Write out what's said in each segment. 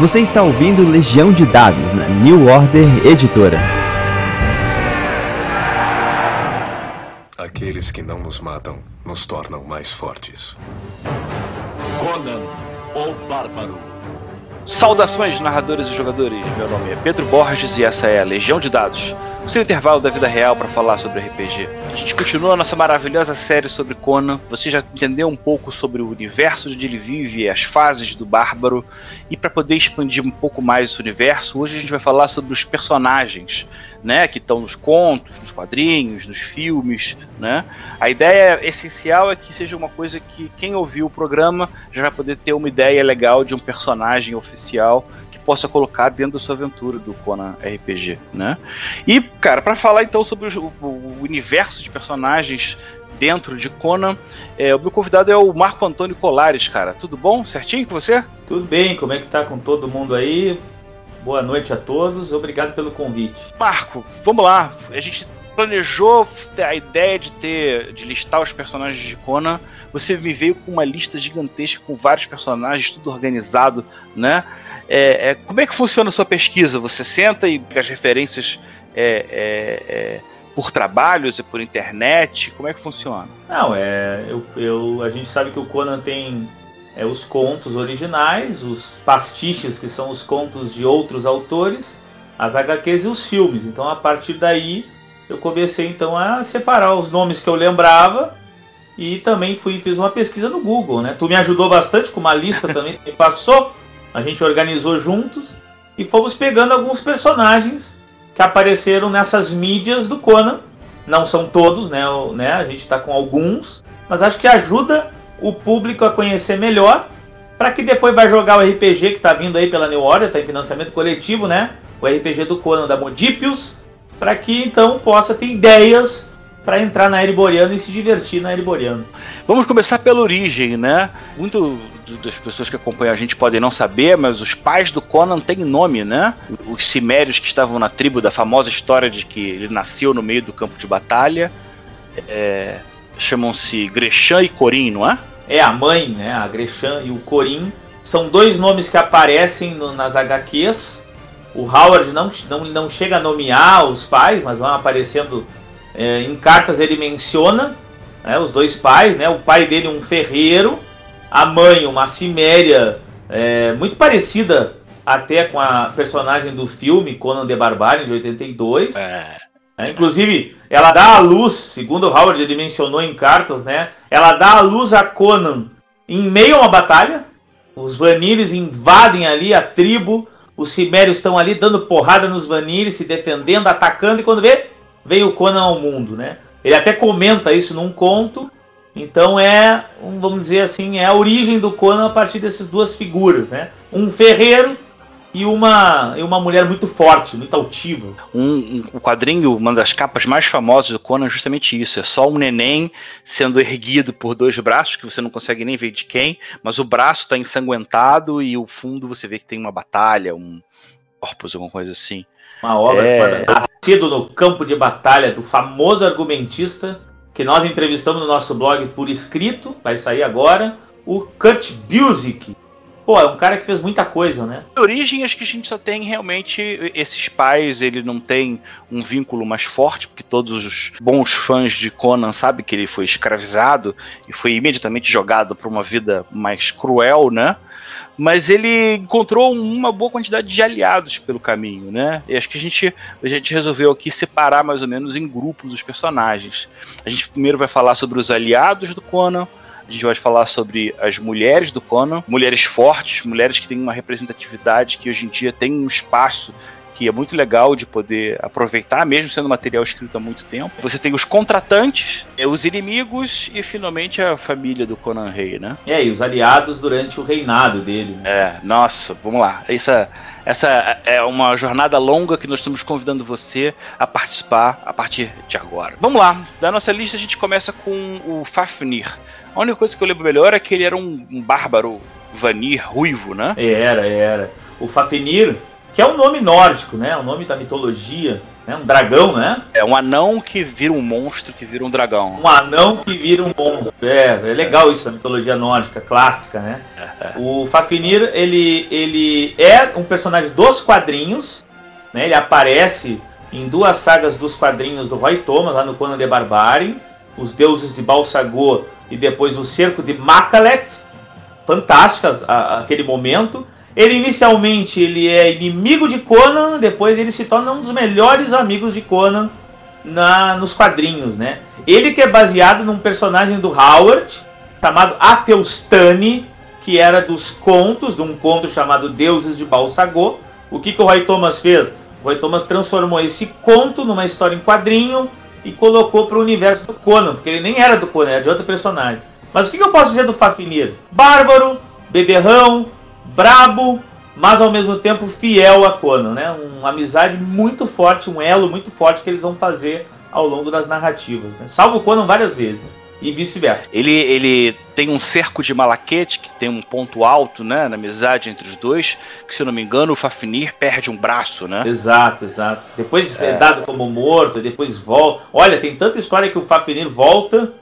Você está ouvindo Legião de Dados na New Order Editora. Aqueles que não nos matam nos tornam mais fortes. Conan, o Bárbaro. Saudações, narradores e jogadores. Meu nome é Pedro Borges e essa é a Legião de Dados, o seu intervalo da vida real para falar sobre RPG. A gente continua a nossa maravilhosa série sobre Conan. Você já entendeu um pouco sobre o universo onde ele vive, as fases do Bárbaro. E para poder expandir um pouco mais esse universo, hoje a gente vai falar sobre os personagens, né, que estão nos contos, nos quadrinhos, nos filmes, né? A ideia essencial é que seja uma coisa que quem ouviu o programa já vai poder ter uma ideia legal de um personagem oficial possa colocar dentro da sua aventura do Conan RPG, né? E, cara, para falar então sobre o, o universo de personagens dentro de Conan. É, o meu convidado é o Marco Antônio Colares, cara. Tudo bom? Certinho com você? Tudo bem, como é que tá com todo mundo aí? Boa noite a todos, obrigado pelo convite. Marco, vamos lá. A gente planejou a ideia de ter de listar os personagens de Conan. Você me veio com uma lista gigantesca com vários personagens, tudo organizado, né? É, é, como é que funciona a sua pesquisa? Você senta e pega as referências é, é, é por trabalhos e por internet? Como é que funciona? Não, é. Eu, eu, a gente sabe que o Conan tem é, os contos originais, os pastiches, que são os contos de outros autores, as HQs e os filmes. Então, a partir daí, eu comecei então a separar os nomes que eu lembrava e também fui fiz uma pesquisa no Google, né? Tu me ajudou bastante com uma lista também que passou, a gente organizou juntos e fomos pegando alguns personagens que apareceram nessas mídias do Conan. Não são todos, né? né? A gente está com alguns, mas acho que ajuda o público a conhecer melhor, para que depois vai jogar o RPG que está vindo aí pela New Order, está em financiamento coletivo, né? O RPG do Conan da Modipius, para que então possa ter ideias para entrar na Ereboriano e se divertir na Ereboriano. Vamos começar pela origem, né? Muito das pessoas que acompanham a gente podem não saber, mas os pais do Conan têm nome, né? Os cimérios que estavam na tribo da famosa história de que ele nasceu no meio do campo de batalha. É, chamam-se Grechan e Corin, não é? É, a mãe, né? A Grechan e o Corin. São dois nomes que aparecem no, nas HQs. O Howard não, não, não chega a nomear os pais, mas vão aparecendo é, em cartas. Ele menciona né, os dois pais, né? O pai dele, um ferreiro, a mãe, uma ciméria é, muito parecida até com a personagem do filme Conan the Barbarian de 82. É. É, inclusive, ela dá a luz, segundo o Howard ele mencionou em cartas, né? Ela dá a luz a Conan em meio a uma batalha. Os Vanires invadem ali a tribo. Os Cimérios estão ali dando porrada nos Vanires, se defendendo, atacando. E quando vê, veio o Conan ao mundo, né? Ele até comenta isso num conto. Então é, vamos dizer assim, é a origem do Conan a partir dessas duas figuras, né? Um ferreiro e uma, e uma mulher muito forte, muito altiva. Um, um, quadrinho, uma das capas mais famosas do Conan é justamente isso. É só um neném sendo erguido por dois braços, que você não consegue nem ver de quem, mas o braço está ensanguentado e o fundo você vê que tem uma batalha, um corpus, alguma coisa assim. Uma obra é... nascido no campo de batalha do famoso argumentista que nós entrevistamos no nosso blog por escrito, vai sair agora, o Kurt Busiek, Pô, é um cara que fez muita coisa, né? De origem, acho que a gente só tem realmente esses pais, ele não tem um vínculo mais forte, porque todos os bons fãs de Conan sabem que ele foi escravizado e foi imediatamente jogado para uma vida mais cruel, né? Mas ele encontrou uma boa quantidade de aliados pelo caminho, né? E acho que a gente, a gente resolveu aqui separar mais ou menos em grupos os personagens. A gente primeiro vai falar sobre os aliados do Conan, a gente vai falar sobre as mulheres do Conan, mulheres fortes, mulheres que têm uma representatividade que hoje em dia tem um espaço que é muito legal de poder aproveitar, mesmo sendo material escrito há muito tempo. Você tem os contratantes, é, os inimigos e finalmente a família do Conan Rei, né? É, e os aliados durante o reinado dele. Né? É, nossa, vamos lá. Essa, essa é uma jornada longa que nós estamos convidando você a participar a partir de agora. Vamos lá, da nossa lista a gente começa com o Fafnir. A única coisa que eu lembro melhor é que ele era um, um bárbaro vanir ruivo, né? Era, era. O Fafnir, que é um nome nórdico, né? Um nome da mitologia, né? Um dragão, né? É um anão que vira um monstro, que vira um dragão. Um anão que vira um monstro. É, é legal isso, a mitologia nórdica, clássica, né? o Fafnir, ele, ele é um personagem dos quadrinhos, né? Ele aparece em duas sagas dos quadrinhos do Roy Thomas, lá no Conan de Barbari, Os Deuses de Balsagor e depois O Cerco de Makalet. Fantásticas aquele momento. Ele inicialmente ele é inimigo de Conan, depois ele se torna um dos melhores amigos de Conan na, nos quadrinhos, né? Ele que é baseado num personagem do Howard chamado Ateustani, que era dos contos, de um conto chamado Deuses de Balsagor. O que, que o Roy Thomas fez? O Roy Thomas transformou esse conto numa história em quadrinho e colocou para o universo do Conan, porque ele nem era do Conan, era de outro personagem. Mas o que, que eu posso dizer do Fafnir? Bárbaro, beberrão, brabo, mas ao mesmo tempo fiel a Conan, né? Uma amizade muito forte, um elo muito forte que eles vão fazer ao longo das narrativas. Né? Salvo Conan várias vezes e vice-versa. Ele, ele tem um cerco de malaquete, que tem um ponto alto, né, na amizade entre os dois, que se eu não me engano o Fafnir perde um braço, né? Exato, exato. Depois é, é dado como morto, depois volta. Olha, tem tanta história que o Fafnir volta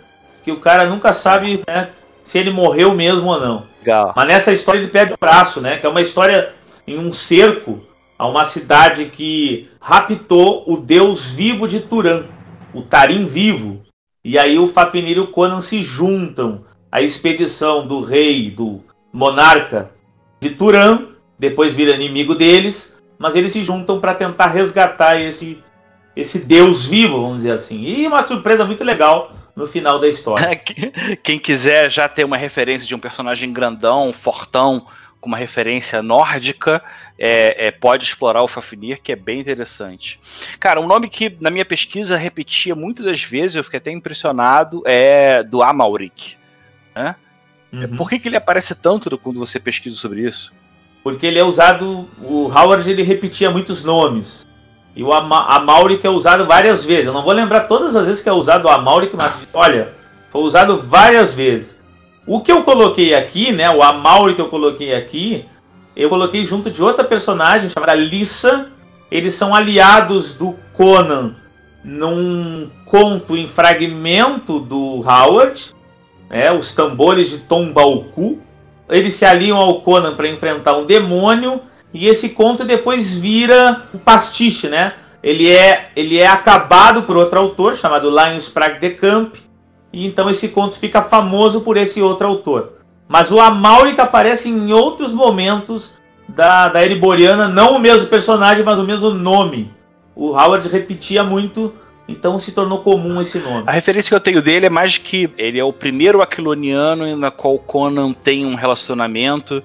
que o cara nunca sabe né, se ele morreu mesmo ou não. Legal. Mas nessa história ele perde o braço, né? Que é uma história em um cerco a uma cidade que raptou o deus vivo de Turan, o Tarim vivo. E aí o Fafnir e o Conan se juntam à expedição do rei, do monarca de Turan, depois vira inimigo deles, mas eles se juntam para tentar resgatar esse esse deus vivo, vamos dizer assim. E uma surpresa muito legal no final da história. Quem quiser já ter uma referência de um personagem grandão, fortão, com uma referência nórdica, é, é, pode explorar o Fafnir, que é bem interessante. Cara, um nome que na minha pesquisa repetia muitas das vezes, eu fiquei até impressionado, é do Amalric. Né? Uhum. Por que, que ele aparece tanto quando você pesquisa sobre isso? Porque ele é usado, o Howard ele repetia muitos nomes. E o Amalric é usado várias vezes. Eu não vou lembrar todas as vezes que é usado o Amalric, mas olha, foi usado várias vezes. O que eu coloquei aqui, né, o Amauri que eu coloquei aqui, eu coloquei junto de outra personagem chamada Lissa. Eles são aliados do Conan num conto em fragmento do Howard, né, os tambores de Tombaúcu. Eles se aliam ao Conan para enfrentar um demônio e esse conto depois vira um pastiche, né? Ele é, ele é acabado por outro autor chamado Lions Prague de Camp e então esse conto fica famoso por esse outro autor. Mas o Amalric aparece em outros momentos da, da Ereboriana, não o mesmo personagem, mas o mesmo nome. O Howard repetia muito, então se tornou comum esse nome. A referência que eu tenho dele é mais que ele é o primeiro aquiloniano na qual Conan tem um relacionamento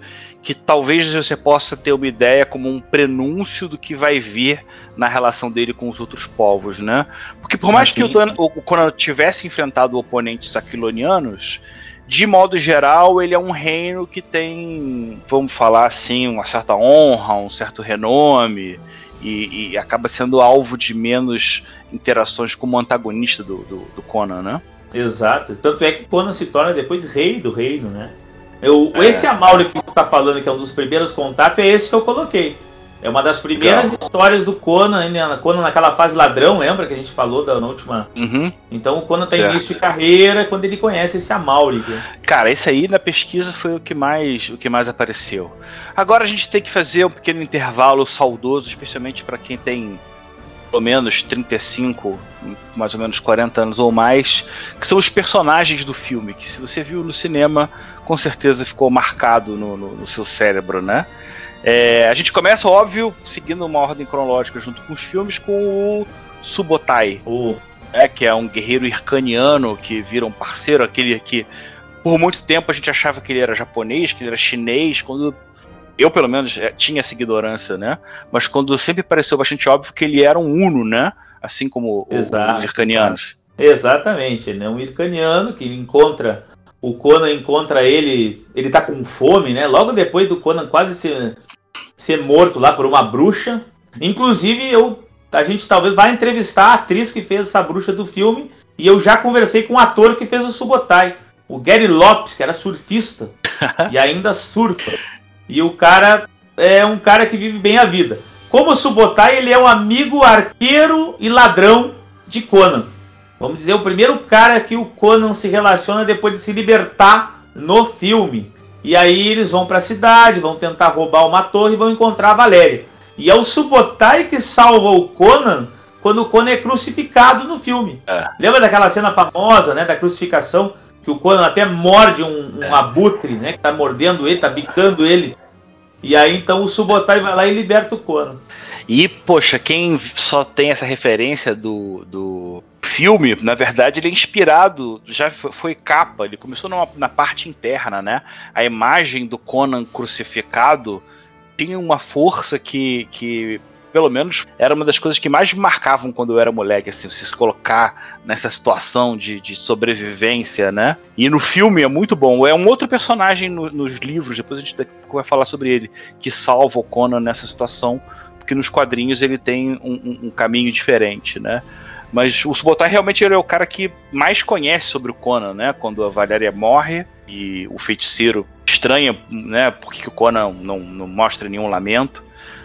que talvez você possa ter uma ideia como um prenúncio do que vai vir na relação dele com os outros povos, né? Porque por mais assim, que o, o Conan tivesse enfrentado oponentes aquilonianos, de modo geral, ele é um reino que tem, vamos falar assim, uma certa honra, um certo renome, e, e acaba sendo alvo de menos interações como antagonista do, do, do, Conan, né? Exato. Tanto é que Conan se torna depois rei do reino, né? Eu, é. Esse Amauri que tu tá falando, que é um dos primeiros contatos, é esse que eu coloquei. É uma das primeiras Legal. histórias do Conan, né? Conan naquela fase ladrão, lembra que a gente falou da na última? Uhum. Então o Conan tá início de carreira quando ele conhece esse Amauri. Cara, esse aí na pesquisa foi o que mais o que mais apareceu. Agora a gente tem que fazer um pequeno intervalo saudoso, especialmente para quem tem pelo menos 35, mais ou menos 40 anos ou mais, que são os personagens do filme, que se você viu no cinema, com certeza ficou marcado no, no, no seu cérebro, né? É, a gente começa, óbvio, seguindo uma ordem cronológica junto com os filmes, com o Subotai, o, é, que é um guerreiro ircaniano que vira um parceiro, aquele que por muito tempo a gente achava que ele era japonês, que ele era chinês, quando eu pelo menos é, tinha essa ignorância, né? Mas quando sempre pareceu bastante óbvio que ele era um Uno, né? Assim como Exato, os ircanianos. Exatamente, ele é um ircaniano que encontra o Conan encontra ele, ele tá com fome, né? Logo depois do Conan quase ser, ser morto lá por uma bruxa. Inclusive, eu, a gente talvez vá entrevistar a atriz que fez essa bruxa do filme. E eu já conversei com o ator que fez o Subotai, o Gary Lopes, que era surfista e ainda surfa. E o cara é um cara que vive bem a vida. como o Subotai ele é um amigo arqueiro e ladrão de Conan. Vamos dizer, o primeiro cara que o Conan se relaciona depois de se libertar no filme. E aí eles vão para a cidade, vão tentar roubar uma torre e vão encontrar a Valéria. E é o Subotai que salva o Conan quando o Conan é crucificado no filme. É. Lembra daquela cena famosa, né, da crucificação, que o Conan até morde um, um abutre, né, que tá mordendo ele, tá bicando ele. E aí então o Subotai vai lá e liberta o Conan. E, poxa, quem só tem essa referência do, do filme, na verdade, ele é inspirado, já foi, capa, ele começou numa- na parte interna, né? A imagem do Conan crucificado tinha uma força que, que pelo menos, era uma das coisas que mais me marcavam quando eu era moleque, assim, se colocar nessa situação de, de sobrevivência, né? E no filme é muito bom. É um outro personagem no- nos livros, depois a gente vai falar sobre ele, que salva o Conan nessa situação, porque nos quadrinhos ele tem um, um- um caminho diferente, né? Mas o Subotai realmente ele é o cara que mais conhece sobre o Conan, né? Quando a Valéria morre e o feiticeiro estranha, né? Porque que o Conan não, não mostra nenhum lamento.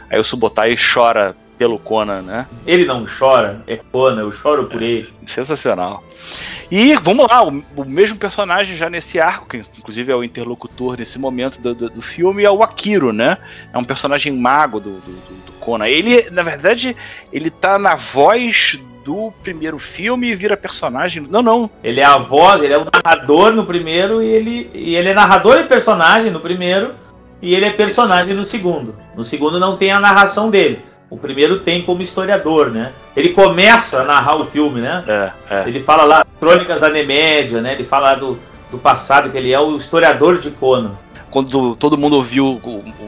Aí o Subotai chora pelo Conan, né? Ele não chora, é Conan, eu choro por ele. Sensacional. E vamos lá, o, o mesmo personagem já nesse arco, que inclusive é o interlocutor nesse momento do, do, do filme, é o Akiro, né? É um personagem mago do, do, do- do Conan. Ele, na verdade, ele tá na voz do primeiro filme e vira personagem. Não, não. Ele é a voz, ele é o narrador no primeiro e ele, e ele é narrador e personagem no primeiro e ele é personagem no segundo. No segundo não tem a narração dele. O primeiro tem como historiador, né? Ele começa a narrar o filme, né? É, é. Ele fala lá, Crônicas da Nemédia, né? Ele fala do, do passado, que ele é o historiador de Conan. Quando todo mundo ouviu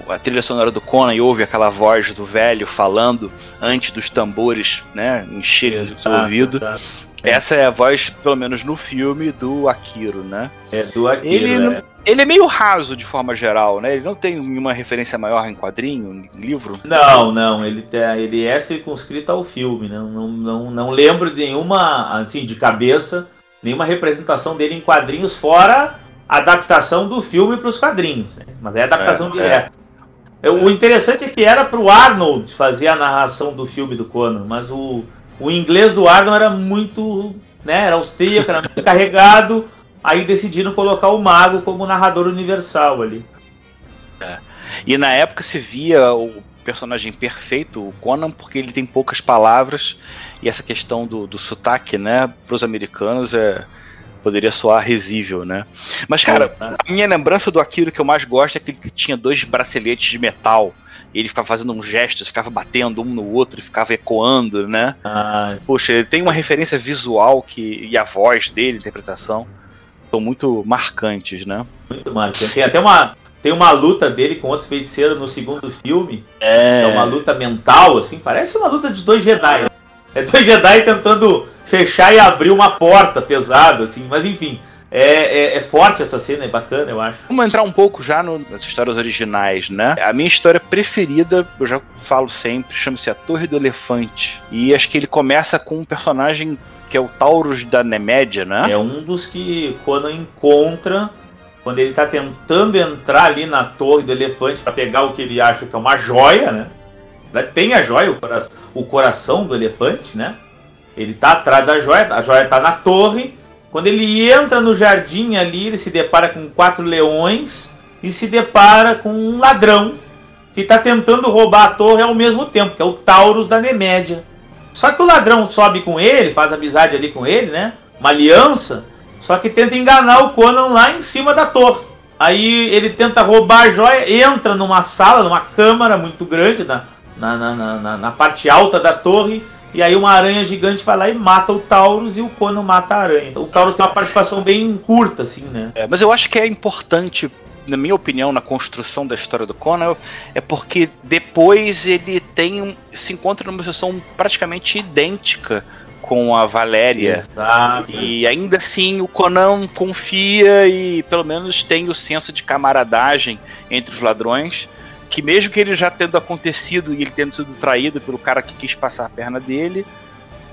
a trilha sonora do Conan e ouve aquela voz do velho falando antes dos tambores, né? Encherem o seu ouvido. exato. Essa é a voz, pelo menos no filme, do Akiro, né? É do Akira. Ele não- é. Ele é meio raso de forma geral, né? Ele não tem nenhuma referência maior em quadrinho, em livro. Não, não, ele, tá- ele é circunscrito ao filme, né? não, não, não lembro de nenhuma, assim, de cabeça, nenhuma representação dele em quadrinhos, fora a adaptação do filme para os quadrinhos, né? mas é adaptação É, direta. É, O interessante é que era para o Arnold fazer a narração do filme do Conan, mas o, o inglês do Arnold era muito, né, era austríaco, era muito carregado, aí decidiram colocar o Mago como narrador universal ali. E na época se via o personagem perfeito, o Conan, porque ele tem poucas palavras e essa questão do, do sotaque, né, para os americanos é poderia soar risível, né? Mas cara, a minha lembrança do Akiro que eu mais gosto é que ele tinha dois braceletes de metal. E ele ficava fazendo uns gestos, ficava batendo um no outro, e ficava ecoando, né? Ah, Poxa, ele tem uma referência visual que e a voz dele, a interpretação, são muito marcantes, né? Muito marcante. Tem até uma, tem uma luta dele com outro feiticeiro no segundo filme. É uma luta mental, assim. Parece uma luta de dois Jedi. É dois Jedi tentando fechar e abrir uma porta pesada, assim. Mas enfim, é, é, é forte essa cena, é bacana, eu acho. Vamos entrar um pouco já no- nas histórias originais, né? A minha história preferida, eu já falo sempre, chama-se A Torre do Elefante. E acho que ele começa com um personagem que é o Taurus da Nemédia, né? É um dos que Conan encontra quando ele tá tentando entrar ali na torre do elefante para pegar o que ele acha que é uma joia, né? Tem a joia, o cora- o coração do elefante, né? Ele tá atrás da joia, a joia tá na torre. Quando ele entra no jardim ali, ele se depara com quatro leões e se depara com um ladrão que tá tentando roubar a torre ao mesmo tempo, que é o Taurus da Nemédia. Só que o ladrão sobe com ele, faz amizade ali com ele, né? Uma aliança. Só que tenta enganar o Conan lá em cima da torre. Aí ele tenta roubar a joia, entra numa sala, numa câmara muito grande, na, na, na- na- na parte alta da torre. E aí uma aranha gigante vai lá e mata o Taurus e o Conan mata a aranha. O Taurus tem uma participação bem curta, assim, né? É, mas eu acho que é importante, na minha opinião, na construção da história do Conan, é porque depois ele tem um, se encontra numa situação praticamente idêntica com a Valéria. Exato. E ainda assim o Conan confia e pelo menos tem o senso de camaradagem entre os ladrões. Que mesmo que ele já tendo acontecido e ele tendo sido traído pelo cara que quis passar a perna dele,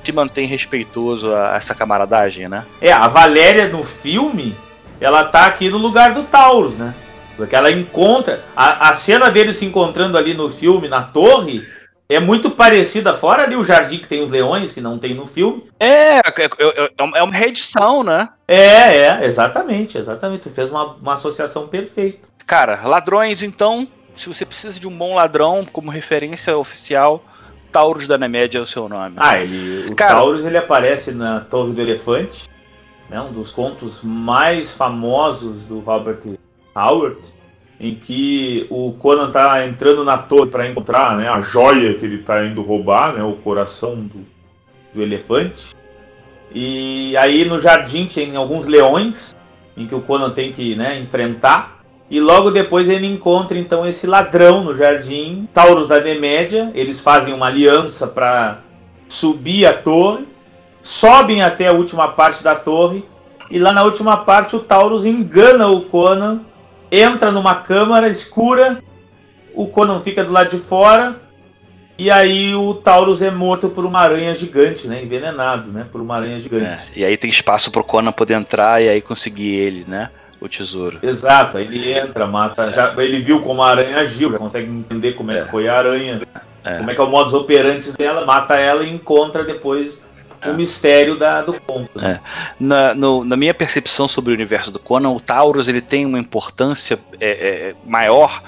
se mantém respeitoso a essa camaradagem, né? É, a Valéria no filme, ela tá aqui no lugar do Taurus, né? Porque ela encontra. A, a cena dele se encontrando ali no filme, na torre, É muito parecida, fora ali o jardim que tem os leões, que não tem no filme. É, é, é, é uma reedição, né? É, é, exatamente, exatamente. Tu fez uma, uma associação perfeita. Cara, ladrões, então, se você precisa de um bom ladrão como referência oficial, Taurus da Nemédia é o seu nome. Ah, ele, o Cara- Taurus ele aparece na Torre do Elefante, né, um dos contos mais famosos do Robert Howard, em que o Conan tá entrando na torre para encontrar né, a joia que ele tá indo roubar, né, o coração do, do elefante. E aí no jardim tem alguns leões em que o Conan tem que né, enfrentar. E logo depois ele encontra então esse ladrão no jardim, Taurus da Nemédia. Eles fazem uma aliança para subir a torre, sobem até a última parte da torre. E lá na última parte o Taurus engana o Conan, entra numa câmara escura. O Conan fica do lado de fora. E aí o Taurus é morto por uma aranha gigante, né? Envenenado, né? Por uma aranha É, gigante. e aí tem espaço pro Conan poder entrar e aí conseguir ele, né? O tesouro. Exato, ele entra, mata. Já, ele viu como a aranha agiu, já consegue entender como é, É. que foi a aranha, É. como é que é o modus operandi dela, mata ela e encontra depois o mistério da, do conto. né? Na, no- na minha percepção sobre o universo do Conan, o Taurus ele tem uma importância é, é, maior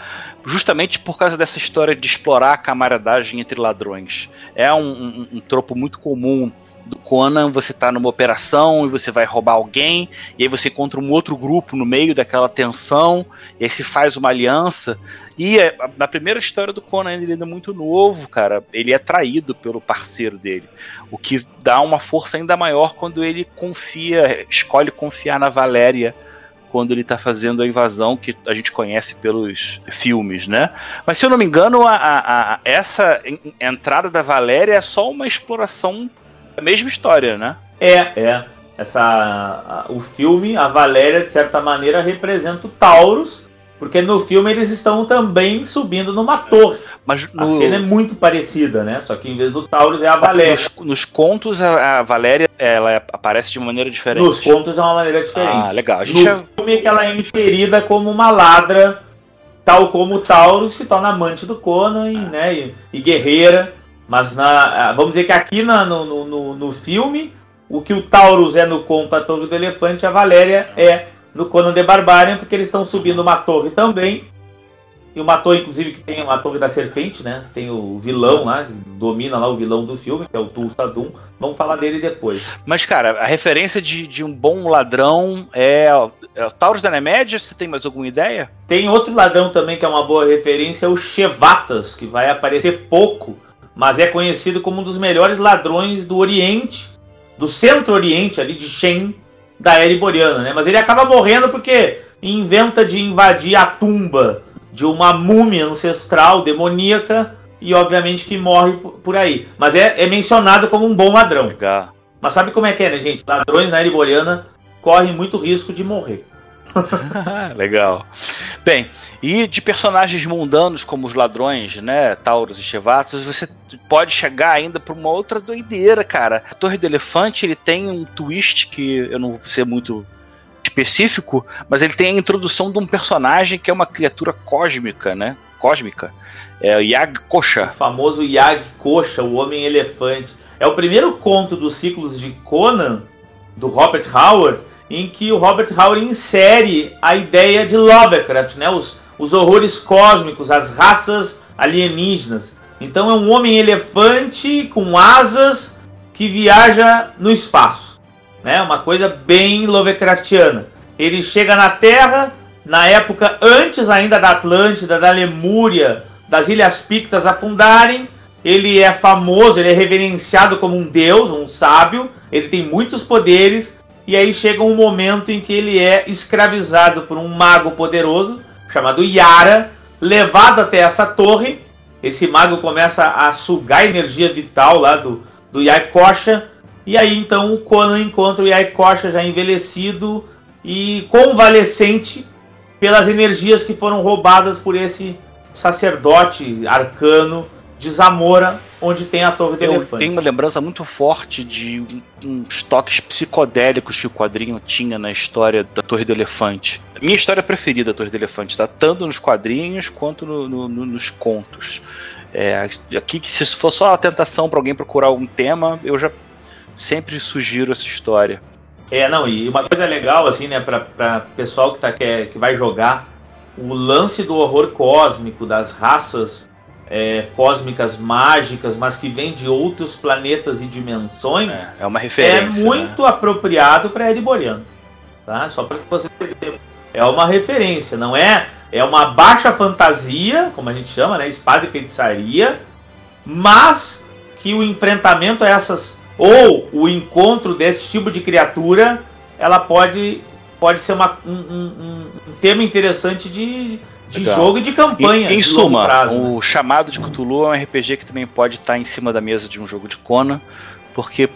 justamente por causa dessa história de explorar a camaradagem entre ladrões. É um, um- um tropo muito comum do Conan, você tá numa operação e você vai roubar alguém, e aí você encontra um outro grupo no meio daquela tensão, e aí se faz uma aliança. E é, na primeira história do Conan, ele ainda é muito novo, cara, ele é traído pelo parceiro dele. O que dá uma força ainda maior quando ele confia, escolhe confiar na Valéria quando ele tá fazendo a invasão que a gente conhece pelos filmes, né? Mas se eu não me engano, a, a- a- essa en- entrada da Valéria é só uma exploração da mesma história, né? É, é. Essa, a- o filme, a Valéria, de certa maneira, representa o Taurus, porque no filme eles estão também subindo numa torre. Mas A no, cena é muito parecida, né? Só que em vez do Taurus é a Valéria. nos, nos contos a, a Valéria ela é- aparece de maneira diferente. Nos contos é uma maneira diferente. Ah, legal. A gente No já- filme é que ela é inserida como uma ladra, tal como o Taurus se torna amante do Conan e, né, e, e guerreira. Mas na, ah, vamos dizer que aqui na- no, no, no, filme, o que o Taurus é no conto A Torre do Elefante, a Valéria é no Conan the Barbarian, porque eles estão subindo uma torre também. E uma torre, inclusive, que tem a Torre da Serpente, né? Tem o vilão lá, que domina lá o vilão do filme, que é o Tulsadum. Vamos falar dele depois. Mas, cara, a referência de, de um bom ladrão é, é o Taurus da Nemédia? Você tem mais alguma ideia? Tem outro ladrão também que é uma boa referência, é o Chevatas, que vai aparecer pouco, mas é conhecido como um dos melhores ladrões do Oriente, do Centro-Oriente, ali de Shen, da era iboriana, né? Mas ele acaba morrendo porque inventa de invadir a tumba de uma múmia ancestral demoníaca e obviamente que morre por- aí. Mas é, é mencionado como um bom ladrão. Legal. Mas sabe como é que é, né, gente? Ladrões na era iboriana correm muito risco de morrer. Legal. Bem, e de personagens mundanos como os ladrões, né, Taurus e Chevatos, você pode chegar ainda para uma outra doideira, cara. A Torre do Elefante, ele tem um twist que eu não vou ser muito específico, mas ele tem a introdução de um personagem que é uma criatura cósmica, né? Cósmica. É o Yag O Kosha. famoso Yag Kosha, o Homem-Elefante. É o primeiro conto dos ciclos de Conan, do Robert Howard, em que o Robert Howard insere a ideia de Lovecraft, né? os, os horrores cósmicos, as raças alienígenas. Então é um homem-elefante com asas que viaja no espaço. Né? Uma coisa bem Lovecraftiana. Ele chega na Terra, na época antes ainda da Atlântida, da Lemúria, das Ilhas Pictas afundarem. Ele é famoso, ele é reverenciado como um deus, um sábio. Ele tem muitos poderes. E aí chega um momento em que ele é escravizado por um mago poderoso chamado Yara, levado até essa torre. Esse mago começa a sugar a energia vital lá do, do Yaikosha. E aí então o Conan encontra o Yaikosha já envelhecido e convalescente pelas energias que foram roubadas por esse sacerdote arcano de Zamora, onde tem a Torre do Eu Elefante. tenho uma lembrança muito forte de uns toques psicodélicos que o quadrinho tinha na história da Torre do Elefante. Minha história preferida da Torre do Elefante, tá? Tanto nos quadrinhos quanto no- no- no- nos contos. É, aqui, que se for só a tentação para alguém procurar algum tema, eu já sempre sugiro essa história. É, não, e uma coisa legal, assim, né, pra, pra pessoal que, tá, que, que vai jogar, o lance do horror cósmico, das raças é, cósmicas mágicas, mas que vêm de outros planetas e dimensões, É, é uma é referência. né? muito apropriado para Ereboriano. Tá? Só para que você perceba. É uma referência, não é? É uma baixa fantasia, como a gente chama, né? Espada e feitiçaria, mas que o enfrentamento a essas ou o encontro desse tipo de criatura, ela pode pode ser uma, um, um- um tema interessante de, de Legal. jogo e de campanha. Em, em suma, prazo, né? o chamado de Cthulhu é um RPG que também pode estar em cima da mesa de um jogo de Conan, porque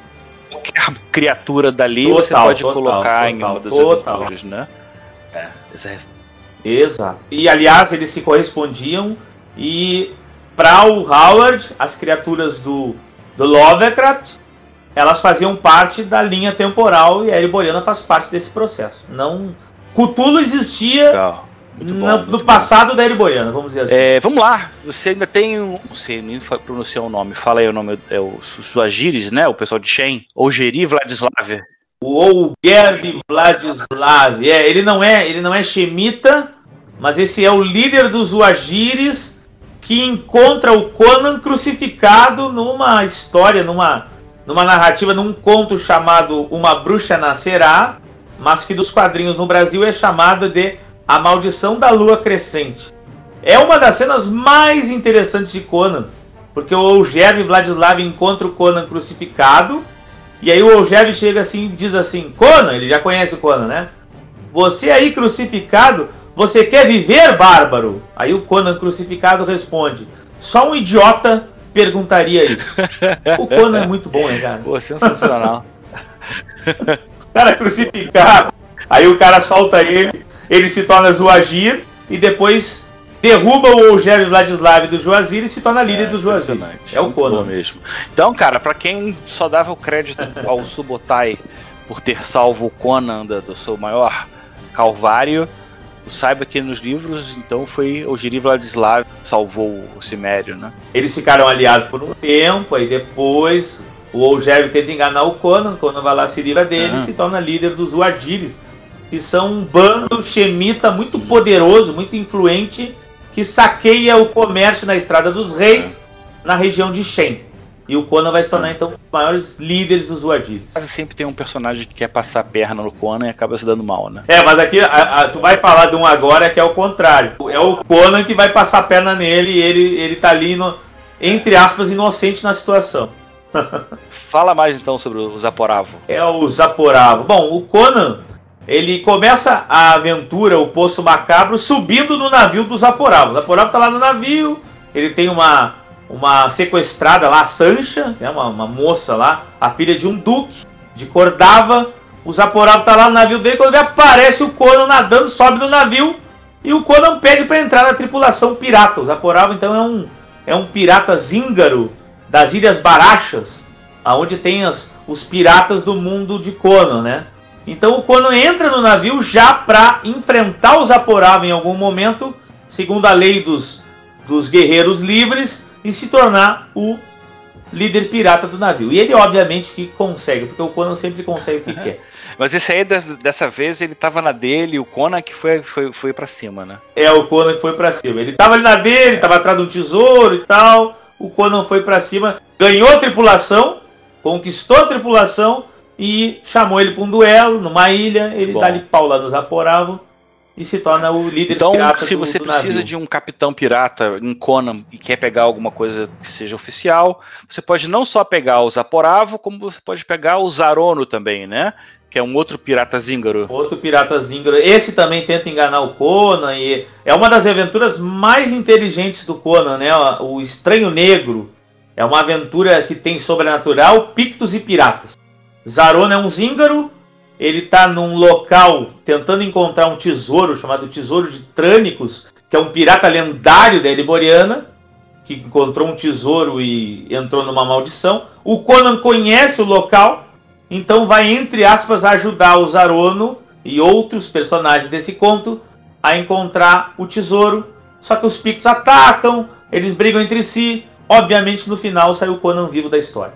qualquer criatura dali você Total, pode total, colocar em total, uma das aventuras, né? É, é Exato. E aliás, eles se correspondiam e para o Howard, as criaturas do, do Lovecraft, elas faziam parte da linha temporal e a Ereboriana faz parte desse processo. Não Cthulhu existia legal. Muito bom, no bom. passado da Ereboriana, vamos dizer assim. É, vamos lá, você ainda tem um. Não sei nem pronunciar o nome. Fala aí o nome, é o Suagiris, né? O pessoal de Shen. Ou Geri Vladislav. O Gerb Vladislav, é, ele não é, ele não é Shemita, mas esse é o líder dos Uagires que encontra o Conan crucificado numa história, numa, numa narrativa, num conto chamado Uma Bruxa Nascerá, mas que dos quadrinhos no Brasil é chamado de A Maldição da Lua Crescente. É uma das cenas mais interessantes de Conan, porque o Eugênio Vladislav encontra o Conan crucificado, e aí o Eugênio chega assim e diz assim: Conan, ele já conhece o Conan, né? Você aí crucificado, você quer viver, bárbaro? Aí o Conan crucificado responde: Só um idiota perguntaria isso. O Conan é muito bom, né, cara? Pô, sensacional. O cara crucificado, aí o cara solta ele, ele se torna Zuagir e depois derruba o Eugênio Vladislav do Juazir e se torna líder do Juazir. É o Conan. mesmo. Então, cara, pra quem só dava o crédito ao Subotai por ter salvo o Conan da- do seu maior calvário, saiba que nos livros, então, foi o Giri Vladislav que salvou o Cimério, né? Eles ficaram aliados por um tempo, aí depois o Eugênio tenta enganar o Conan, o Conan vai lá se livra dele Aham. e se torna líder dos Uadires, que são um bando xemita muito poderoso, muito influente, que saqueia o comércio na Estrada dos Reis, na região de Shen. E o Conan vai se tornar então um dos maiores líderes dos Uadires. Quase sempre tem um personagem que quer passar a perna no Conan e acaba se dando mal, né? É, mas aqui a- a- tu vai falar de um agora que é o contrário. É o Conan que vai passar a perna nele e ele, ele tá ali, no- entre aspas, inocente na situação. Fala mais então sobre o Zaporavo. é o Zaporavo. Bom, o Conan, ele começa a aventura, o Poço Macabro, subindo no navio do Zaporavo. O Zaporavo tá lá no navio, ele tem uma, uma sequestrada lá, a Sancha, né, uma, uma moça lá, a filha de um duque de Cordava. O Zaporavo tá lá no navio dele, quando ele aparece o Conan nadando, sobe no navio e o Conan pede para entrar na tripulação pirata. O Zaporavo, então, é um, é um pirata zíngaro das Ilhas Barachas, aonde tem as, os piratas do mundo de Conan, né? Então o Conan entra no navio já para enfrentar o Zaporava em algum momento, segundo a lei dos, dos guerreiros livres, e se tornar o líder pirata do navio. E ele obviamente que consegue, porque o Conan sempre consegue o que quer. Mas esse aí, des- dessa vez, ele tava na dele, o Conan que foi, foi, foi pra cima, né? É o Conan que foi pra cima. Ele tava ali na dele, tava atrás de um tesouro e tal. O Conan foi pra cima, ganhou a tripulação, conquistou a tripulação e chamou ele pra um duelo numa ilha. Ele dá ali pau lá no Zaporavo e se torna o líder Então, pirata se do, você do precisa navio. de um capitão pirata em Conan e quer pegar alguma coisa que seja oficial, você pode não só pegar o Zaporavo, como você pode pegar o Zarono também, né? Que é um outro pirata zíngaro. Outro pirata zíngaro. Esse também tenta enganar o Conan e é uma das aventuras mais inteligentes do Conan, né? O Estranho Negro. É uma aventura que tem sobrenatural, pictos e piratas. Zarona é um zíngaro, ele tá num local tentando encontrar um tesouro chamado Tesouro de Trânicos, que é um pirata lendário da Ereboriana, que encontrou um tesouro e entrou numa maldição. O Conan conhece o local, então vai, entre aspas, ajudar o Zarono e outros personagens desse conto a encontrar o tesouro. Só que os Pictos atacam, eles brigam entre si. Obviamente, no final, sai o Conan vivo da história.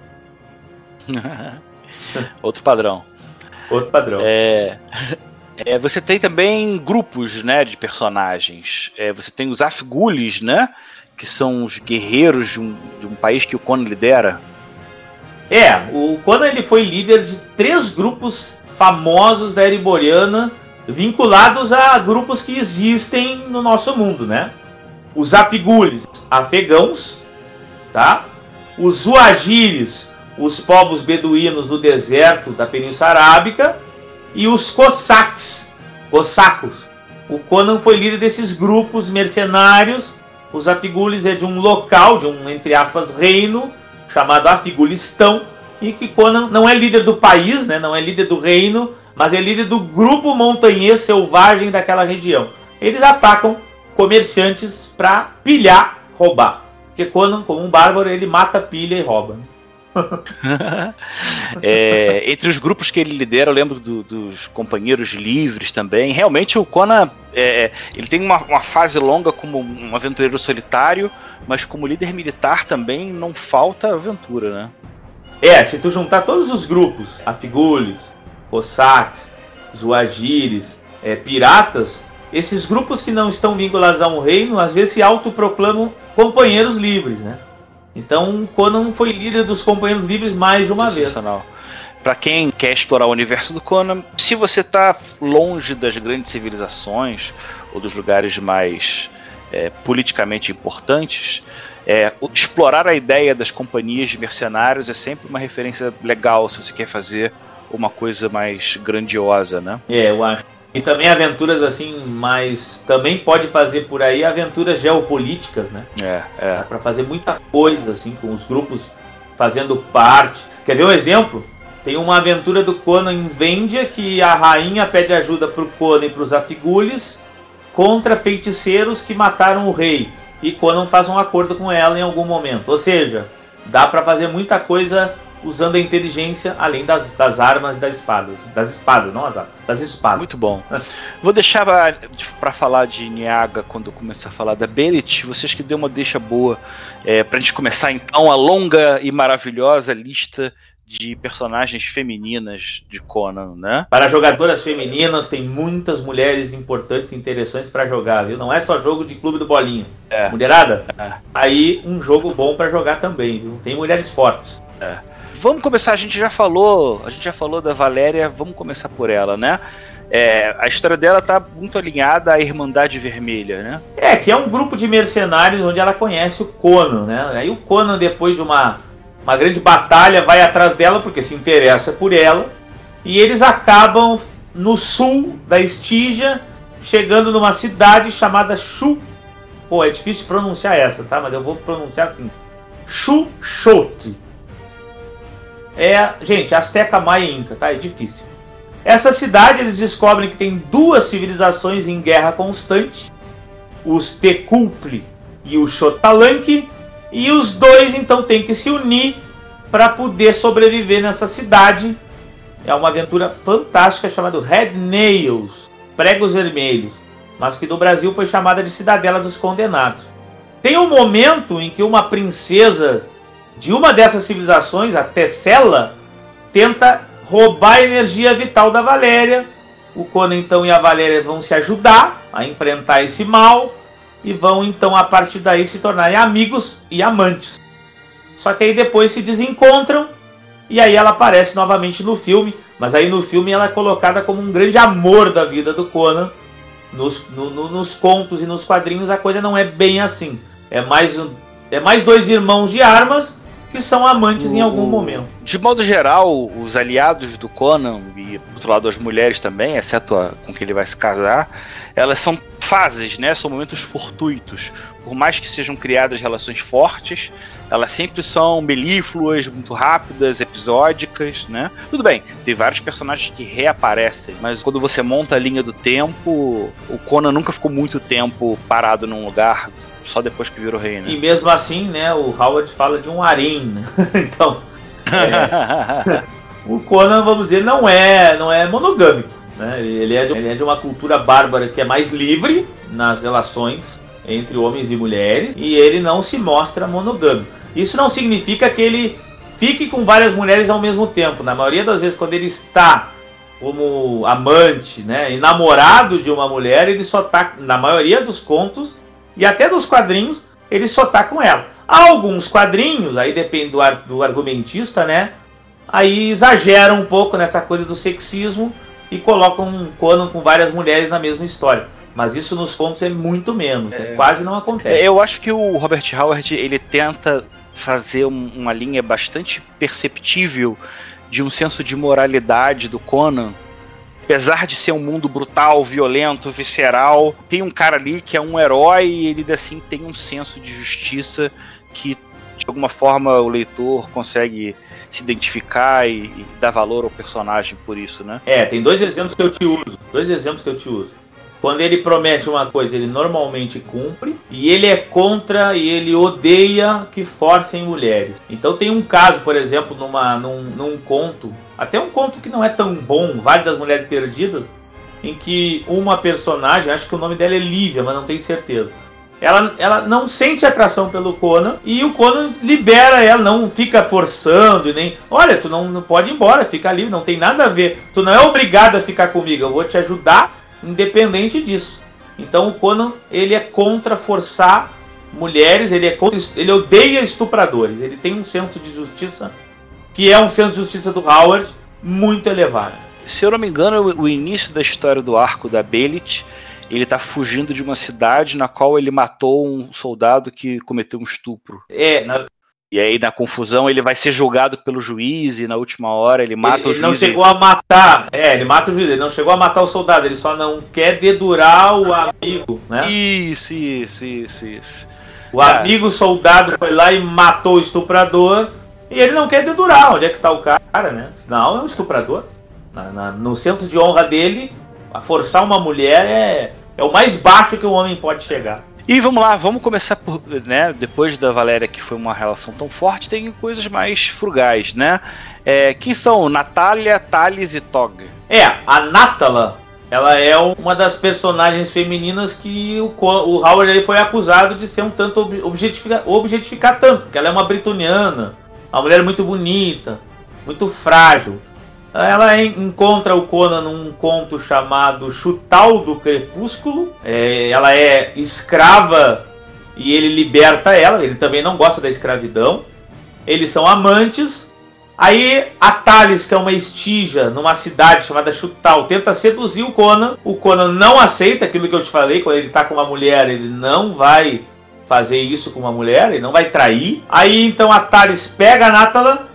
Outro padrão. Outro padrão. É, é, você tem também grupos né, de personagens. É, você tem os Afgulis, né? Que são os guerreiros de um, de um país que o Conan lidera. É, o Conan ele foi líder de três grupos famosos da Ereboriana, vinculados a grupos que existem no nosso mundo, né? Os Afgulis, afegãos, tá? Os Zuagiris, os povos beduínos do deserto da Península Arábica, e os Cossacks, cossacos. O Conan foi líder desses grupos mercenários. Os Afigulis é de um local, de um, entre aspas, reino, chamado Afigulistão, e que Conan não é líder do país, né, não é líder do reino, mas é líder do grupo montanhês selvagem daquela região. Eles atacam comerciantes para pilhar, roubar. Porque Conan, como um bárbaro, ele mata, pilha e rouba. é, entre os grupos que ele lidera, eu lembro do, dos companheiros livres também. Realmente o Conan é, ele tem uma, uma, fase longa como um aventureiro solitário, mas como líder militar também não falta aventura, né? É, se tu juntar todos os grupos, Afigules, Cossacks, Zuagires, é, piratas, esses grupos que não estão vinculados a um reino, às vezes se autoproclamam companheiros livres, né? Então Conan foi líder dos Companheiros Livres mais de uma vez. Para quem quer explorar o universo do Conan, se você está longe das grandes civilizações ou dos lugares mais é, politicamente importantes, é, explorar a ideia das companhias de mercenários é sempre uma referência legal se você quer fazer uma coisa mais grandiosa, né? É, eu acho. E também aventuras assim, mas também pode fazer por aí aventuras geopolíticas, né? É, é. Para fazer muita coisa assim com os grupos fazendo parte. Quer ver um exemplo? Tem uma aventura do Conan em Vendia que a rainha pede ajuda pro Conan e pros Afigules contra feiticeiros que mataram o rei. E Conan faz um acordo com ela em algum momento. Ou seja, dá para fazer muita coisa usando a inteligência além das, das armas e das espadas. Das espadas, não as armas, das espadas. Muito bom. Vou deixar para falar de Niaga quando começar a falar da Belit. Vocês que deu uma deixa boa é, para a gente começar então a longa e maravilhosa lista de personagens femininas de Conan, né? Para jogadoras femininas tem muitas mulheres importantes e interessantes para jogar, viu? Não é só jogo de clube do bolinho. É. Mulherada? É. Aí um jogo bom para jogar também, viu? Tem mulheres fortes. É vamos começar, a gente já falou, a gente já falou da Valéria, vamos começar por ela, né? É, a história dela tá muito alinhada à Irmandade Vermelha, né? É, que é um grupo de mercenários onde ela conhece o Conan, né? Aí o Conan, depois de uma, uma grande batalha, vai atrás dela porque se interessa por ela. E eles acabam no sul da Estígia, chegando numa cidade chamada Shu. Pô, é difícil pronunciar essa, tá? Mas eu vou pronunciar assim. Chuchote é, gente, Azteca, Maia e Inca, tá? É difícil. Essa cidade eles descobrem que tem duas civilizações em guerra constante, os Tecuhtli e o Xotalanque, e os dois então têm que se unir para poder sobreviver nessa cidade. É uma aventura fantástica chamada Red Nails, Pregos Vermelhos, mas que no Brasil foi chamada de Cidadela dos Condenados. Tem um momento em que uma princesa de uma dessas civilizações, a Tessela, tenta roubar a energia vital da Valéria. O Conan então e a Valéria vão se ajudar a enfrentar esse mal e vão então a partir daí se tornarem amigos e amantes. Só que aí depois se desencontram e aí ela aparece novamente no filme, mas aí no filme ela é colocada como um grande amor da vida do Conan. Nos, no, no, nos contos e nos quadrinhos a coisa não é bem assim. É mais, é mais dois irmãos de armas que são amantes o, em algum momento. De modo geral, os aliados do Conan, e por outro lado as mulheres também, exceto a, com que ele vai se casar, elas são fases, né? São momentos fortuitos. Por mais que sejam criadas relações fortes, elas sempre são melífluas, muito rápidas, episódicas, né? Tudo bem, tem vários personagens que reaparecem, mas quando você monta a linha do tempo, o Conan nunca ficou muito tempo parado num lugar só depois que virou rei, né? E mesmo assim, né, o Howard fala de um harém, né? então, é, o Conan, vamos dizer, não é, não é monogâmico, né? Ele é, de, ele é de uma cultura bárbara que é mais livre nas relações entre homens e mulheres e ele não se mostra monogâmico. Isso não significa que ele fique com várias mulheres ao mesmo tempo. Na maioria das vezes, quando ele está como amante, né, e namorado de uma mulher, ele só tá, na maioria dos contos e até dos quadrinhos, ele só tá com ela. Alguns quadrinhos, aí depende do, ar, do argumentista, né, aí exageram um pouco nessa coisa do sexismo e colocam um Conan com várias mulheres na mesma história. Mas isso nos contos é muito menos, né? quase não acontece. Eu acho que o Robert Howard ele tenta fazer um, uma linha bastante perceptível de um senso de moralidade do Conan. Apesar de ser um mundo brutal, violento, visceral, tem um cara ali que é um herói e ele assim tem um senso de justiça que de alguma forma o leitor consegue se identificar e, e dar valor ao personagem por isso, né? É, tem dois exemplos que eu te uso. Dois exemplos que eu te uso. Quando ele promete uma coisa, ele normalmente cumpre. E ele é contra e ele odeia que forcem mulheres. Então tem um caso, por exemplo, numa, num, num conto, até um conto que não é tão bom, Vale das Mulheres Perdidas, em que uma personagem, acho que o nome dela é Lívia, mas não tenho certeza. Ela, ela não sente atração pelo Conan e o Conan libera ela, não fica forçando e nem. Olha, tu não, não pode ir embora, fica ali, não tem nada a ver. Tu não é obrigado a ficar comigo, eu vou te ajudar independente disso. Então o Conan ele é contra forçar mulheres, ele é contra, ele odeia estupradores. Ele tem um senso de justiça que é um senso de justiça do Howard muito elevado. Se eu não me engano, o início da história do arco da Belit, ele está fugindo de uma cidade na qual ele matou um soldado que cometeu um estupro. É, na, e aí, na confusão, ele vai ser julgado pelo juiz e na última hora ele mata ele, o juiz. Ele não chegou a matar. É, ele mata o juiz, ele não chegou a matar o soldado, ele só não quer dedurar o amigo, né? Isso, isso, isso, isso. O é. amigo soldado foi lá e matou o estuprador. E ele não quer dedurar onde é que tá o cara, né? Não, é um estuprador. Na, na, no senso de honra dele, a forçar uma mulher é, é o mais baixo que o homem pode chegar. E vamos lá, vamos começar por, né, depois da Valéria, que foi uma relação tão forte, tem coisas mais frugais, né? É, quem são Natália, Thales e Tog? É, a Natala, ela é uma das personagens femininas que o, o Howard foi acusado de ser um tanto objetificar, objetificar tanto, porque ela é uma britoniana, uma mulher muito bonita, muito frágil. Ela encontra o Conan num conto chamado Chutal do Crepúsculo. É, ela é escrava e ele liberta ela. Ele também não gosta da escravidão. Eles são amantes. Aí a Thales, que é uma estígia numa cidade chamada Chutal, tenta seduzir o Conan. O Conan não aceita aquilo que eu te falei. Quando ele tá com uma mulher, ele não vai fazer isso com uma mulher, ele não vai trair. Aí então a Thales pega a Natala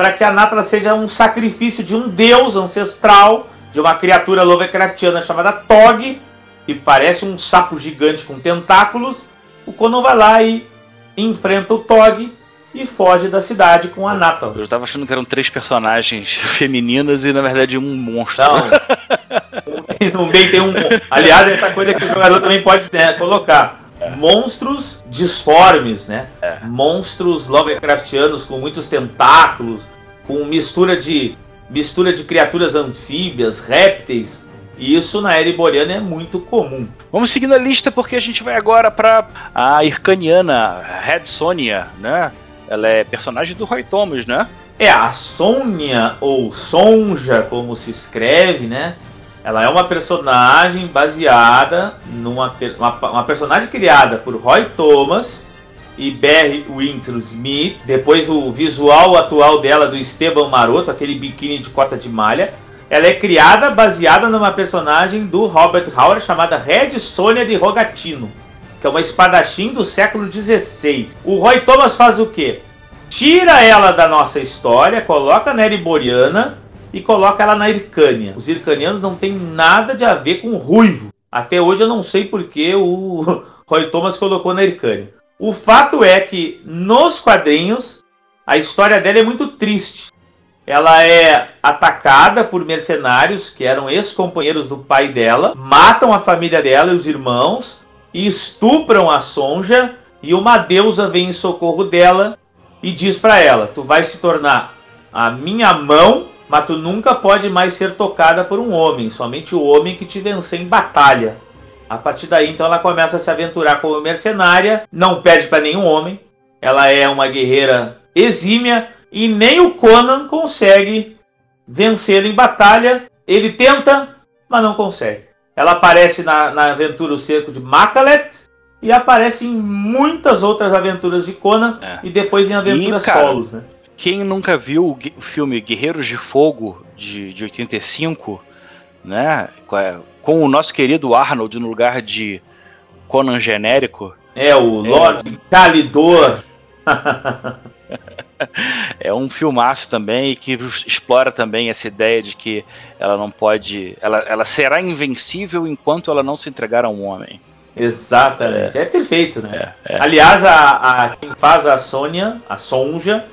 para que a Natra seja um sacrifício de um deus ancestral, de uma criatura Lovecraftiana chamada Tog, que parece um sapo gigante com tentáculos. O Conan vai lá e enfrenta o Tog e foge da cidade com a Natal. Eu estava achando que eram três personagens femininas e na verdade um monstro. Não, no meio tem um. Aliás, essa coisa que o jogador também pode né, colocar monstros disformes, né? É. Monstros Lovecraftianos com muitos tentáculos, com mistura de mistura de criaturas anfíbias, répteis. E isso na era iboriana é muito comum. Vamos seguindo a lista porque a gente vai agora para a Ircaniana, Red Sonia, né? Ela é personagem do Roy Thomas, né? É, a Sônia, ou Sonja, como se escreve, né? Ela é uma personagem baseada numa uma, uma personagem criada por Roy Thomas e Barry Winslow Smith. Depois o visual atual dela do Esteban Maroto, aquele biquíni de cota de malha. Ela é criada baseada numa personagem do Robert Howard chamada Red Sônia de Rogatino, que é uma espadachim do século XVI. O Roy Thomas faz o quê? Tira ela da nossa história, coloca na Ereboriana e coloca ela na Ircânia. Os ircanianos não têm nada de a ver com ruivo. Até hoje eu não sei porque o Roy Thomas colocou na Ercane. O fato é que nos quadrinhos a história dela é muito triste. Ela é atacada por mercenários que eram ex-companheiros do pai dela, matam a família dela e os irmãos e estupram a Sonja. E uma deusa vem em socorro dela e diz para ela: Tu vai se tornar a minha mão, mas tu nunca pode mais ser tocada por um homem, somente o homem que te vencer em batalha. A partir daí, então, ela começa a se aventurar como mercenária, não pede para nenhum homem. Ela é uma guerreira exímia e nem o Conan consegue vencê-la em batalha. Ele tenta, mas não consegue. Ela aparece na, na aventura O Cerco de Makalet e aparece em muitas outras aventuras de Conan É. e depois em aventuras E, cara, solos, né? Quem nunca viu o filme Guerreiros de Fogo de, de 85, né? Com, o nosso querido Arnold no lugar de Conan genérico, É o Lord Calidor. é um filmaço também que explora também essa ideia de que ela não pode. Ela, ela será invencível enquanto ela não se entregar a um homem. Exatamente. É, perfeito, né? É, é. Aliás, a, a- quem faz a Sônia, a Sonja,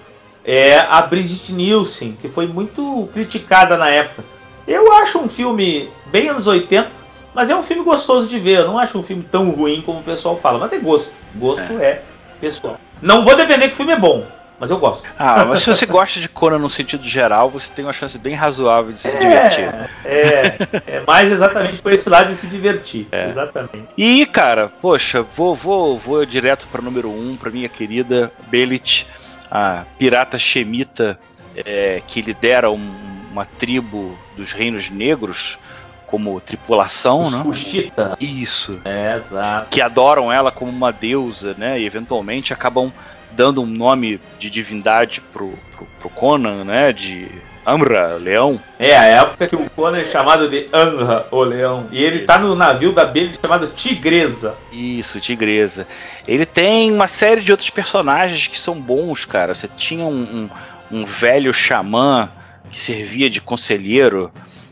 é a Brigitte Nielsen, que foi muito criticada na época. Eu acho um filme bem anos 80, mas é um filme gostoso de ver. Eu não acho um filme tão ruim como o pessoal fala, mas tem gosto. Gosto é, pessoal. Não vou defender que o filme é bom, mas eu gosto. Ah, mas se você gosta de Conan no sentido geral, você tem uma chance bem razoável de se divertir. É, é mais exatamente por esse lado de se divertir. Exatamente. E, cara, poxa, vou, vou, vou direto para número 1, um, para minha querida Belit, a pirata Shemita, é, que lidera um- uma tribo dos reinos negros como tripulação, Os né? Kushita. Isso. É, exato. Que adoram ela como uma deusa, né? E eventualmente acabam dando um nome de divindade pro, pro, pro Conan, né? De Amra, leão. É, a época que o Conan é chamado de Anra, o leão. E ele tá no navio da Baby chamado Tigresa. Isso, Tigresa. Ele tem uma série de outros personagens que são bons, cara. Você tinha um, um, um velho xamã que servia de conselheiro.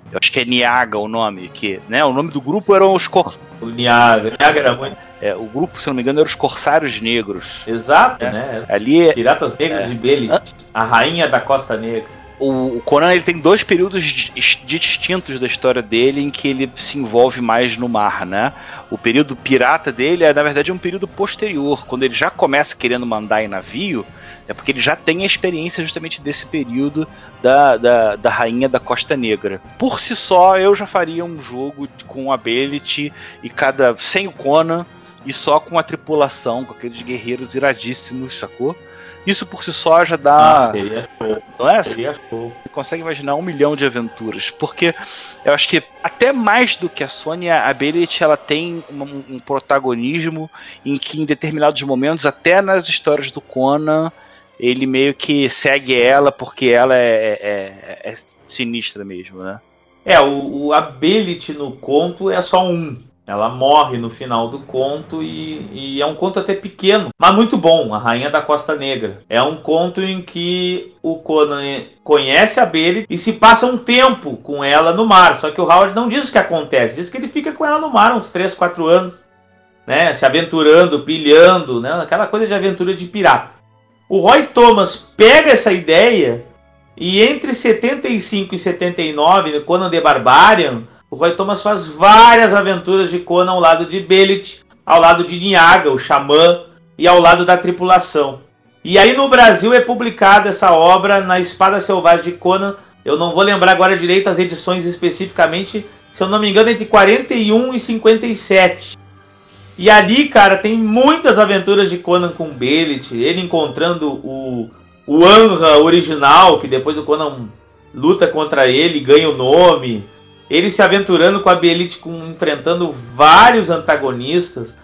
Eu acho que é Niaga o nome, que, né? O nome do grupo eram os cor... O Niaga. Niaga era muito. é, o grupo, se não me engano, eram os Corsários Negros. Exato, É. né? Ali Piratas Negros de Belit. A rainha da Costa Negra. O, Conan ele tem dois períodos di- distintos da história dele em que ele se envolve mais no mar, né? O período pirata dele é, na verdade, um período posterior, quando ele já começa querendo mandar em navio, é porque ele já tem a experiência justamente desse período da, da, da Rainha da Costa Negra. Por si só, eu já faria um jogo com a Belit e cada. sem o Conan e só com a tripulação, com aqueles guerreiros iradíssimos, sacou? Isso por si só já dá. Ah, seria show. não é? Seria show. Você consegue imaginar um milhão de aventuras. Porque eu acho que até mais do que a Sônia, a Belit ela tem um, um protagonismo em que em determinados momentos, até nas histórias do Conan, ele meio que segue ela porque ela é, é- é sinistra mesmo, né? É, o, o a Belit no conto é só um. Ela morre no final do conto e, e é um conto até pequeno, mas muito bom. A Rainha da Costa Negra. É um conto em que o Conan conhece a Belit e se passa um tempo com ela no mar. Só que o Howard não diz o que acontece, diz que ele fica com ela no mar uns 3, 4 anos, né? Se aventurando, pilhando, né? Aquela coisa de aventura de pirata. O Roy Thomas pega essa ideia e entre 75 e 79, no Conan the Barbarian, o Roy Thomas faz várias aventuras de Conan ao lado de Belit, ao lado de Niaga, o xamã, e ao lado da tripulação. E aí no Brasil é publicada essa obra na Espada Selvagem de Conan. Eu não vou lembrar agora direito as edições especificamente, se eu não me engano, entre 41 e 57. E ali, cara, tem muitas aventuras de Conan com Belit, ele encontrando o, o Anra original, que depois o Conan luta contra ele ganha o nome. Ele se aventurando com a Belit, enfrentando vários antagonistas.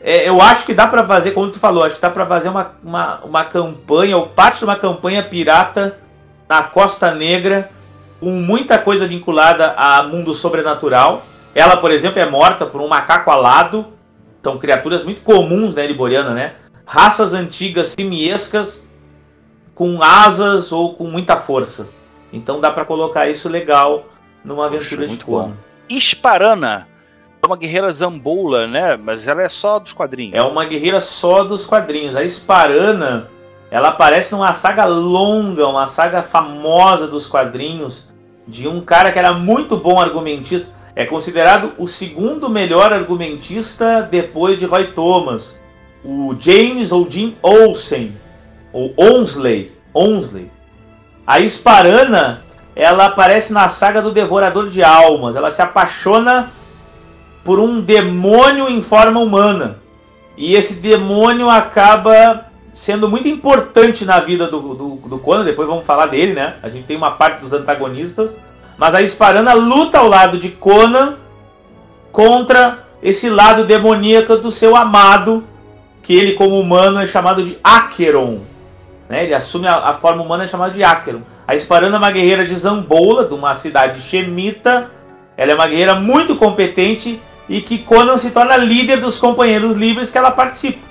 É, eu acho que dá pra fazer, como tu falou, acho que dá pra fazer uma, uma, uma campanha, ou parte de uma campanha pirata na Costa Negra, com muita coisa vinculada a mundo sobrenatural. Ela, por exemplo, é morta por um macaco alado. São criaturas muito comuns na Ereboriana, né? Raças antigas simiescas com asas ou com muita força. Então dá pra colocar isso legal numa Poxa, aventura de muito Conan. bom. Isparana. É uma guerreira zamboula, né? Mas ela é só dos quadrinhos. É uma guerreira só dos quadrinhos. A Esparana, ela aparece numa saga longa, uma saga famosa dos quadrinhos, de um cara que era muito bom argumentista. É considerado o segundo melhor argumentista depois de Roy Thomas. O James ou Jim Olsen, ou Onsley. Onsley. A Esparana, ela aparece na saga do Devorador de Almas. Ela se apaixona por um demônio em forma humana. E esse demônio acaba sendo muito importante na vida do, do, do Conan. Depois vamos falar dele, né? A gente tem uma parte dos antagonistas. Mas a Esparana luta ao lado de Conan contra esse lado demoníaco do seu amado, que ele, como humano, é chamado de Acheron. Né? Ele assume a, a forma humana chamado de Acheron. A Esparana é uma guerreira de Zamboula, de uma cidade xemita. Ela é uma guerreira muito competente e que Conan se torna líder dos companheiros livres que ela participa.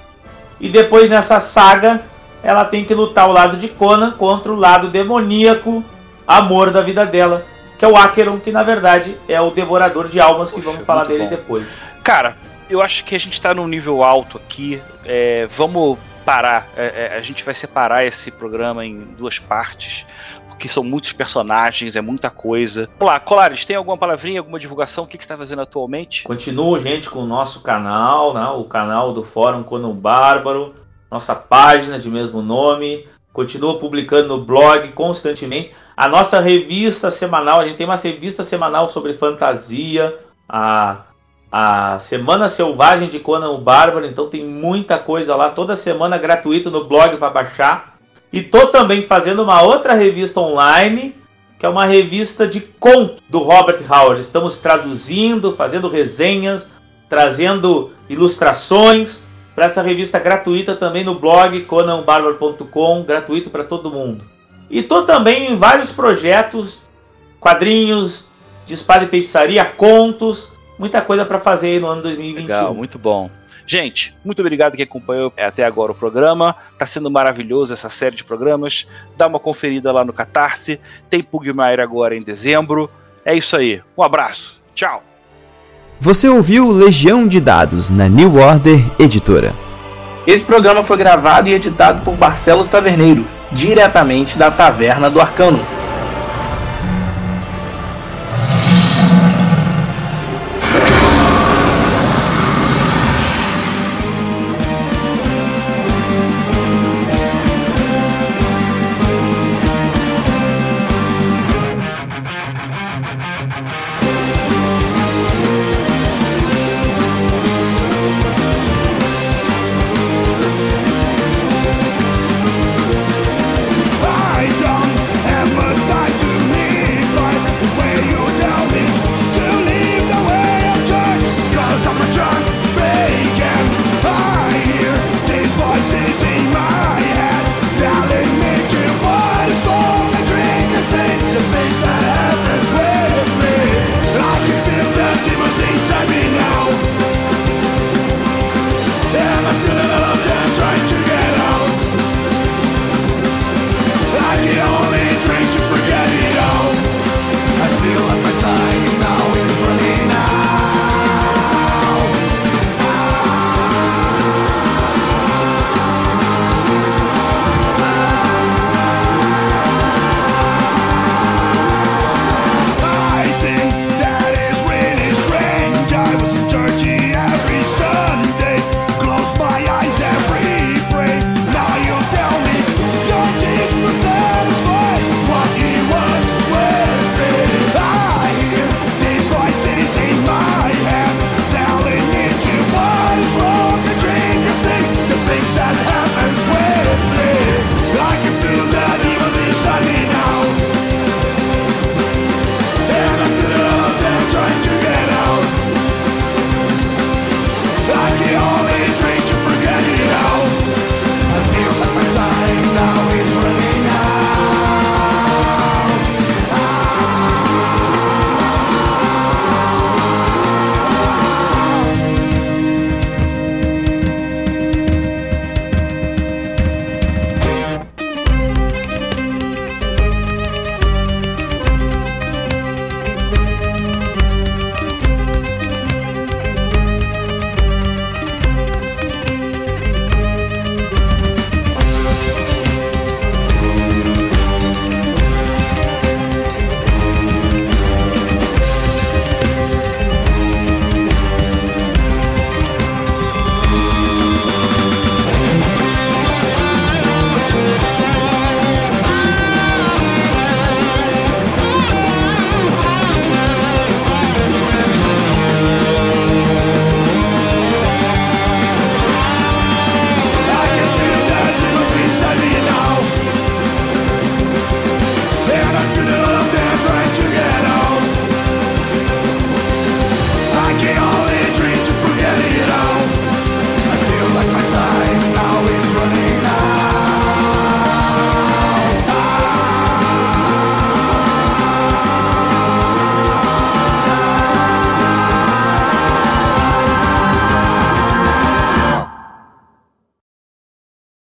E depois nessa saga, ela tem que lutar ao lado de Conan contra o lado demoníaco, amor da vida dela, que é o Acheron, que na verdade é o devorador de almas, Poxa, que vamos falar dele bom. depois. Cara, eu acho que a gente está num nível alto aqui. É, vamos parar. É, é, a gente vai separar esse programa em duas partes porque são muitos personagens, é muita coisa. Vamos lá, Colares, tem alguma palavrinha, alguma divulgação? O que, você está fazendo atualmente? Continuo, gente, com o nosso canal, né? o canal do Fórum Conan Bárbaro, nossa página de mesmo nome. Continuo publicando no blog constantemente. A nossa revista semanal, a gente tem uma revista semanal sobre fantasia, a, a Semana Selvagem de Conan o Bárbaro, então tem muita coisa lá, toda semana gratuito no blog para baixar. E tô também fazendo uma outra revista online, que é uma revista de conto do Robert Howard. Estamos traduzindo, fazendo resenhas, trazendo ilustrações para essa revista gratuita também no blog conanbarbaro.com, gratuito para todo mundo. E tô também em vários projetos, quadrinhos, de espada e feitiçaria, contos, muita coisa para fazer aí no ano 2021. Legal, muito bom. Gente, muito obrigado que acompanhou até agora o programa. Tá sendo maravilhoso essa série de programas. Dá uma conferida lá no Catarse. Tem Pugmire agora em dezembro. É isso aí. Um abraço. Tchau. Você ouviu Legião de Dados na New Order Editora. Esse programa foi gravado e editado por Barcelos Taverneiro, diretamente da Taverna do Arcano.